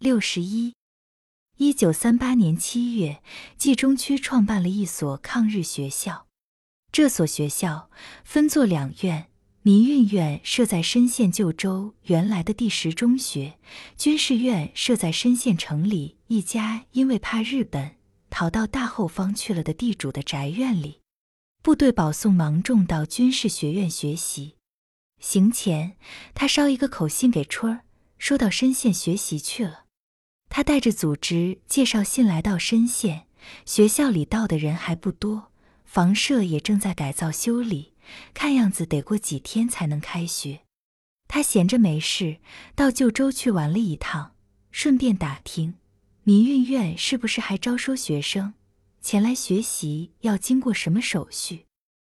六十一。一九三八年七月，冀中区创办了一所抗日学校。这所学校分作两院。民运院设在深县旧州原来的第十中学，军事院设在深县城里一家因为怕日本逃到大后方去了的地主的宅院里。部队保送芒种到军事学院学习，行前他捎一个口信给春儿，说到深县学习去了。他带着组织介绍信来到深县，学校里到的人还不多，房舍也正在改造修理。看样子得过几天才能开学。他闲着没事，到旧州去玩了一趟，顺便打听民运院是不是还招收学生前来学习，要经过什么手续。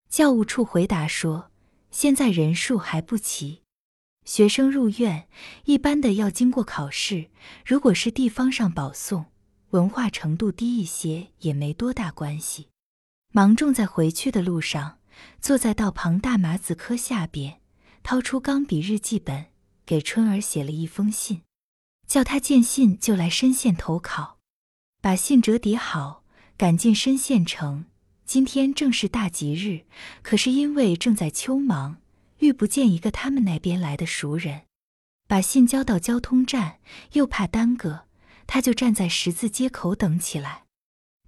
教务处回答说，现在人数还不齐，学生入院一般的要经过考试，如果是地方上保送，文化程度低一些也没多大关系。芒种在回去的路上。坐在道旁大麻子棵下边，掏出钢笔日记本，给春儿写了一封信，叫他见信就来深县投考。把信折叠好，赶进深县城。今天正是大吉日，可是因为正在秋忙，遇不见一个他们那边来的熟人。把信交到交通站，又怕耽搁，他就站在十字街口等起来，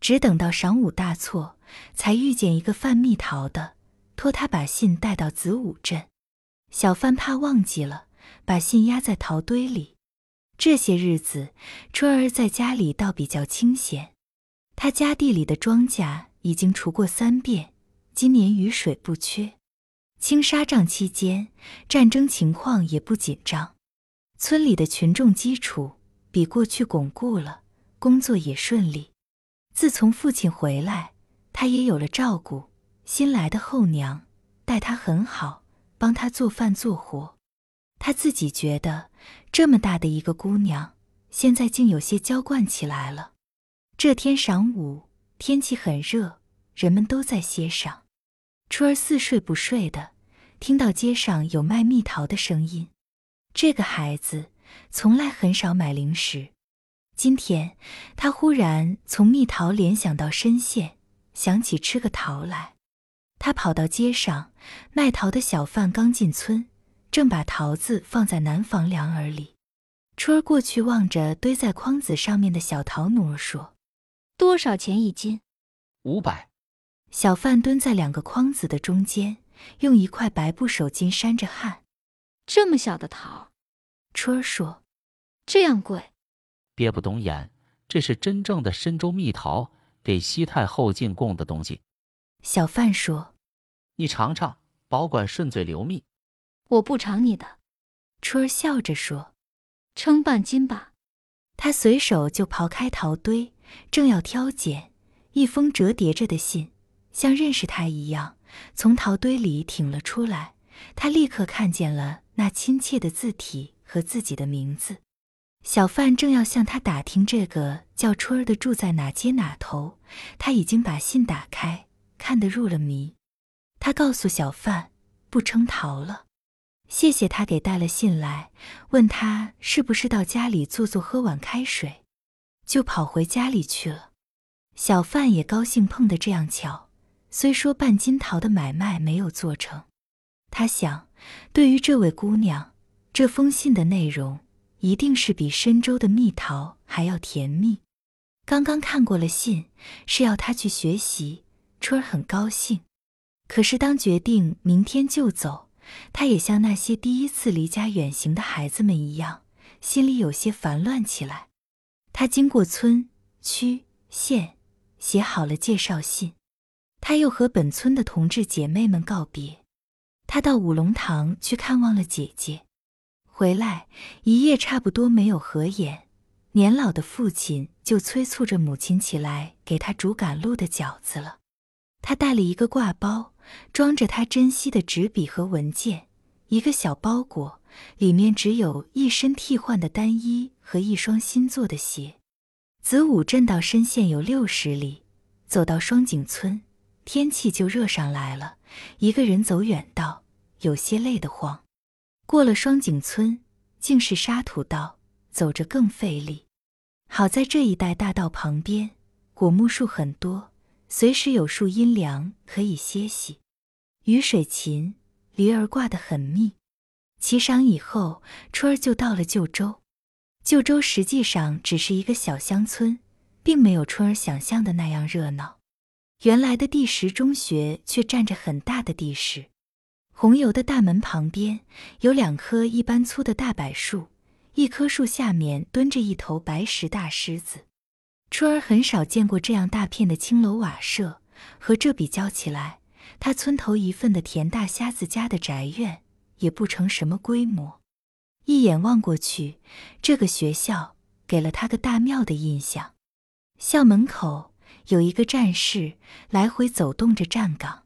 只等到晌午大错，才遇见一个贩蜜桃的。托他把信带到子午镇，小贩怕忘记了，把信压在陶堆里。这些日子，春儿在家里倒比较清闲。他家地里的庄稼已经除过三遍，今年雨水不缺。清沙帐期间，战争情况也不紧张。村里的群众基础比过去巩固了，工作也顺利。自从父亲回来，他也有了照顾。新来的后娘待他很好，帮他做饭做活。他自己觉得这么大的一个姑娘，现在竟有些娇惯起来了。这天晌午，天气很热，人们都在歇晌。春儿似睡不睡的，听到街上有卖蜜桃的声音。这个孩子从来很少买零食，今天他忽然从蜜桃联想到深陷，想起吃个桃来。他跑到街上，卖桃的小贩刚进村，正把桃子放在南房梁儿里。春儿过去望着堆在筐子上面的小桃奴儿说：“多少钱一斤？”“五百。”小贩蹲在两个筐子的中间，用一块白布手巾扇着汗。“这么小的桃？”春儿说，“这样贵？”别不懂眼，这是真正的深州蜜桃，给西太后进贡的东西。”小贩说。你尝尝，保管顺嘴流蜜。我不尝你的。春儿笑着说：“称半斤吧。”他随手就刨开桃堆，正要挑拣，一封折叠着的信，像认识他一样，从桃堆里挺了出来。他立刻看见了那亲切的字体和自己的名字。小贩正要向他打听这个叫春儿的住在哪街哪头，他已经把信打开，看得入了迷。他告诉小贩不称桃了，谢谢他给带了信来，问他是不是到家里坐坐喝碗开水，就跑回家里去了。小贩也高兴碰得这样巧，虽说半斤桃的买卖没有做成，他想，对于这位姑娘，这封信的内容一定是比深州的蜜桃还要甜蜜。刚刚看过了信，是要他去学习，春儿很高兴。可是，当决定明天就走，他也像那些第一次离家远行的孩子们一样，心里有些烦乱起来。他经过村、区、县，写好了介绍信。他又和本村的同志姐妹们告别。他到五龙堂去看望了姐姐，回来一夜差不多没有合眼。年老的父亲就催促着母亲起来给他煮赶路的饺子了。他带了一个挂包。装着他珍惜的纸笔和文件，一个小包裹，里面只有一身替换的单衣和一双新做的鞋。子午镇到深县有六十里，走到双井村，天气就热上来了。一个人走远道，有些累得慌。过了双井村，竟是沙土道，走着更费力。好在这一带大道旁边果木树很多，随时有树阴凉可以歇息。雨水勤，驴儿挂得很密。骑赏以后，春儿就到了旧州。旧州实际上只是一个小乡村，并没有春儿想象的那样热闹。原来的第十中学却占着很大的地势。红油的大门旁边有两棵一般粗的大柏树，一棵树下面蹲着一头白石大狮子。春儿很少见过这样大片的青楼瓦舍，和这比较起来，他村头一份的田大瞎子家的宅院也不成什么规模。一眼望过去，这个学校给了他个大庙的印象。校门口有一个战士来回走动着站岗。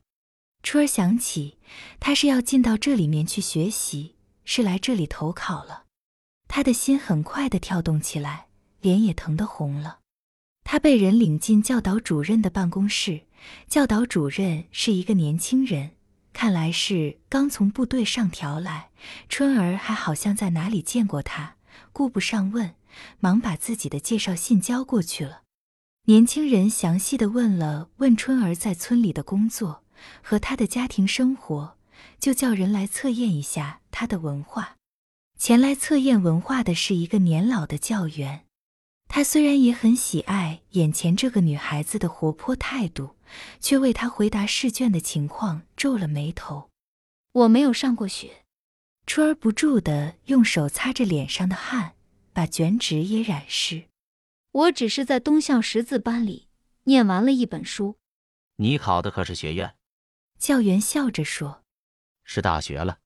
春儿想起他是要进到这里面去学习，是来这里投考了。他的心很快的跳动起来，脸也疼得红了。他被人领进教导主任的办公室，教导主任是一个年轻人。看来是刚从部队上调来，春儿还好像在哪里见过他，顾不上问，忙把自己的介绍信交过去了。年轻人详细的问了问春儿在村里的工作和她的家庭生活，就叫人来测验一下她的文化。前来测验文化的是一个年老的教员。他虽然也很喜爱眼前这个女孩子的活泼态度，却为她回答试卷的情况皱了眉头。我没有上过学。春儿不住的用手擦着脸上的汗，把卷纸也染湿。我只是在东校识字班里念完了一本书。你考的可是学院？教员笑着说：“是大学了，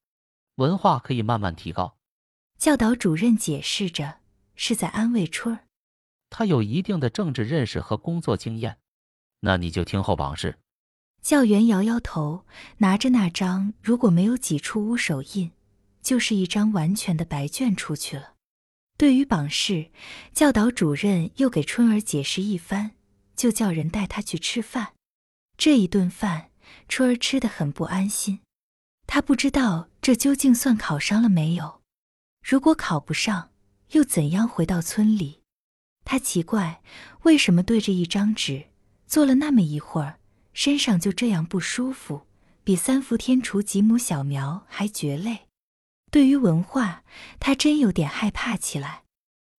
文化可以慢慢提高。”教导主任解释着，是在安慰春儿。他有一定的政治认识和工作经验，那你就听候榜试。教员摇摇头，拿着那张如果没有几处污手印，就是一张完全的白卷出去了。对于榜试，教导主任又给春儿解释一番，就叫人带他去吃饭。这一顿饭，春儿吃得很不安心。他不知道这究竟算考上了没有，如果考不上，又怎样回到村里？他奇怪，为什么对着一张纸坐了那么一会儿，身上就这样不舒服，比三伏天除几亩小苗还觉累。对于文化，他真有点害怕起来。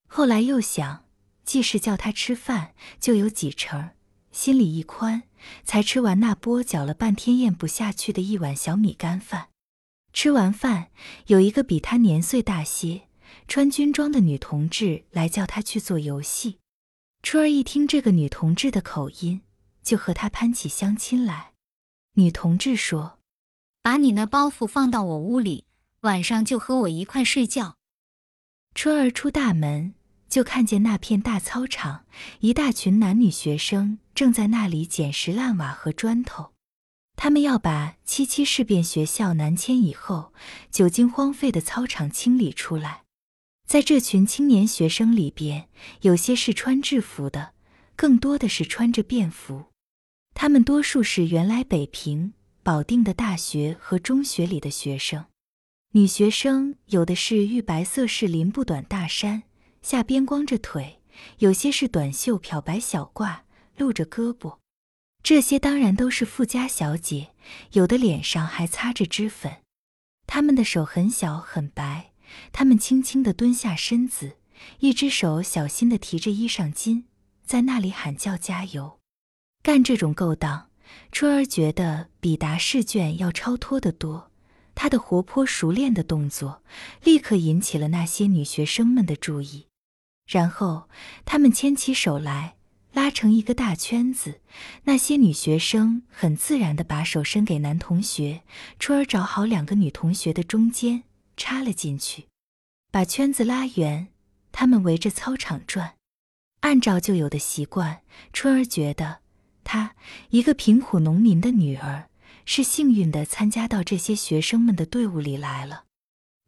后来又想，既是叫他吃饭，就有几成，心里一宽，才吃完那波搅了半天咽不下去的一碗小米干饭。吃完饭，有一个比他年岁大些。穿军装的女同志来叫他去做游戏，春儿一听这个女同志的口音，就和她攀起相亲来。女同志说：“把你那包袱放到我屋里，晚上就和我一块睡觉。”春儿出大门，就看见那片大操场，一大群男女学生正在那里捡拾烂瓦和砖头。他们要把七七事变学校南迁以后久经荒废的操场清理出来。在这群青年学生里边，有些是穿制服的，更多的是穿着便服。他们多数是原来北平、保定的大学和中学里的学生。女学生有的是玉白色式林布短大衫，下边光着腿；有些是短袖漂白小褂，露着胳膊。这些当然都是富家小姐，有的脸上还擦着脂粉。她们的手很小很白。他们轻轻地蹲下身子，一只手小心地提着衣裳襟，在那里喊叫加油。干这种勾当，春儿觉得比答试卷要超脱得多。他的活泼熟练的动作，立刻引起了那些女学生们的注意。然后他们牵起手来，拉成一个大圈子。那些女学生很自然地把手伸给男同学，春儿找好两个女同学的中间。插了进去，把圈子拉圆，他们围着操场转。按照旧有的习惯，春儿觉得她一个贫苦农民的女儿是幸运的，参加到这些学生们的队伍里来了。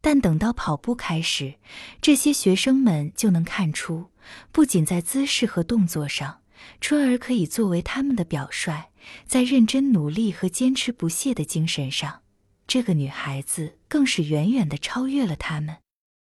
但等到跑步开始，这些学生们就能看出，不仅在姿势和动作上，春儿可以作为他们的表率，在认真努力和坚持不懈的精神上。这个女孩子更是远远的超越了他们。